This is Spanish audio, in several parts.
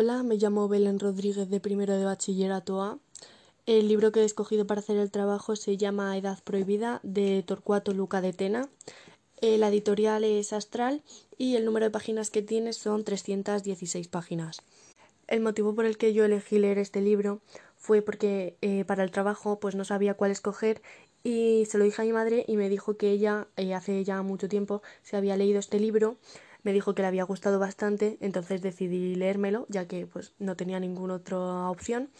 Hola, me llamo Belén Rodríguez de primero de bachillerato A. El libro que he escogido para hacer el trabajo se llama Edad Prohibida de Torcuato Luca de Tena. Eh, la editorial es Astral y el número de páginas que tiene son 316 páginas. El motivo por el que yo elegí leer este libro fue porque eh, para el trabajo pues no sabía cuál escoger y se lo dije a mi madre y me dijo que ella eh, hace ya mucho tiempo se había leído este libro me dijo que le había gustado bastante, entonces decidí leérmelo, ya que pues no tenía ninguna otra opción.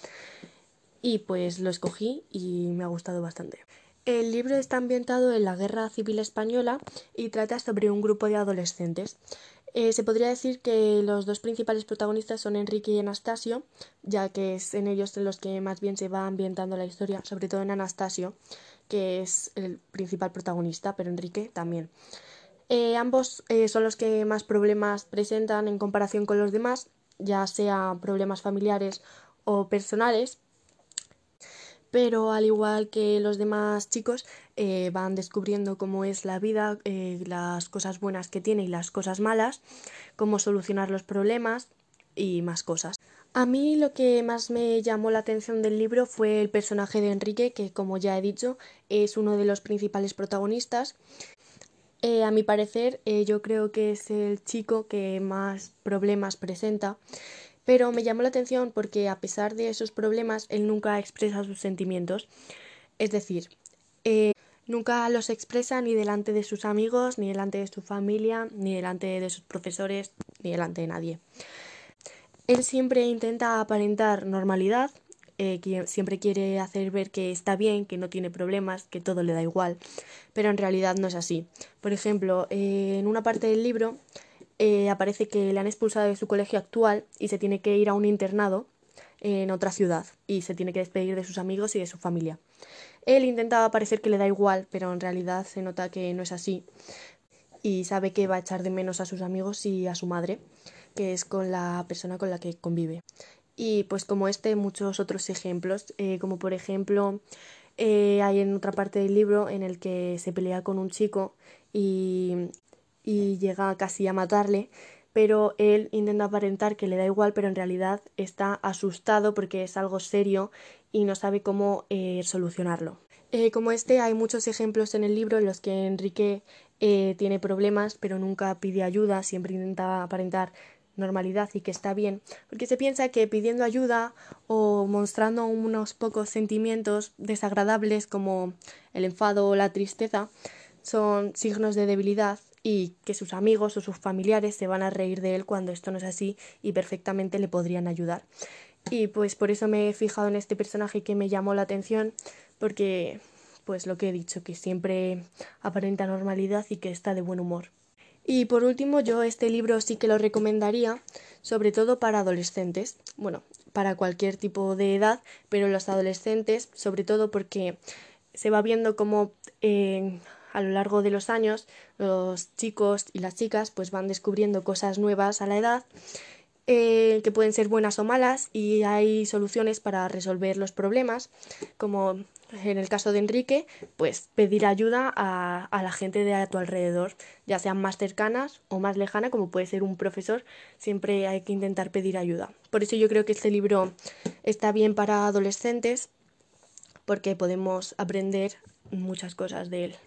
Y pues lo escogí y me ha gustado bastante. El libro está ambientado en la Guerra Civil Española y trata sobre un grupo de adolescentes. Eh, se podría decir que los dos principales protagonistas son Enrique y Anastasio, ya que es en ellos en los que más bien se va ambientando la historia, sobre todo en Anastasio, que es el principal protagonista, pero Enrique también. Eh, ambos eh, son los que más problemas presentan en comparación con los demás, ya sea problemas familiares o personales. Pero al igual que los demás chicos, eh, van descubriendo cómo es la vida, las cosas buenas que tiene y las cosas malas, cómo solucionar los problemas y más cosas. A mí lo que más me llamó la atención del libro fue el personaje de Enrique, que como ya he dicho es uno de los principales protagonistas eh, a mi parecer, eh, yo creo que es el chico que más problemas presenta, pero me llamó la atención porque a pesar de esos problemas, él nunca expresa sus sentimientos. Es decir, eh, nunca los expresa ni delante de sus amigos, ni delante de su familia, ni delante de sus profesores, ni delante de nadie. Él siempre intenta aparentar normalidad, eh, que siempre quiere hacer ver que está bien, que no tiene problemas, que todo le da igual, pero en realidad no es así. Por ejemplo, eh, en una parte del libro eh, aparece que le han expulsado de su colegio actual y se tiene que ir a un internado en otra ciudad y se tiene que despedir de sus amigos y de su familia. Él intenta parecer que le da igual, pero en realidad se nota que no es así y sabe que va a echar de menos a sus amigos y a su madre, que es con la persona con la que convive. Y pues como este, muchos otros ejemplos, eh, como por ejemplo eh, hay en otra parte del libro en el que se pelea con un chico y, y llega casi a matarle, pero él intenta aparentar que le da igual, pero en realidad está asustado porque es algo serio y no sabe cómo eh, solucionarlo. como este hay muchos ejemplos en el libro en los que Enrique tiene problemas pero nunca pide ayuda, siempre intenta aparentar normalidad y que está bien, porque se piensa que pidiendo ayuda o mostrando unos pocos sentimientos desagradables como el enfado o la tristeza son signos de debilidad y que sus amigos o sus familiares se van a reír de él cuando esto no es así y perfectamente le podrían ayudar. Y pues por eso me he fijado en este personaje que me llamó la atención porque pues lo que he dicho, que siempre aparenta normalidad y que está de buen humor. Y por último, yo este libro sí que lo recomendaría, sobre todo para adolescentes, bueno, para cualquier tipo de edad, pero los adolescentes, sobre todo porque se va viendo cómo eh, a lo largo de los años los chicos y las chicas pues van descubriendo cosas nuevas a la edad eh, que pueden ser buenas o malas y hay soluciones para resolver los problemas como en el caso de Enrique, pues pedir ayuda a, a, la gente de a tu alrededor, ya sean más cercanas o más lejanas, como puede ser un profesor, siempre hay que intentar pedir ayuda. Por eso yo creo que este libro está bien para adolescentes, porque podemos aprender muchas cosas de él.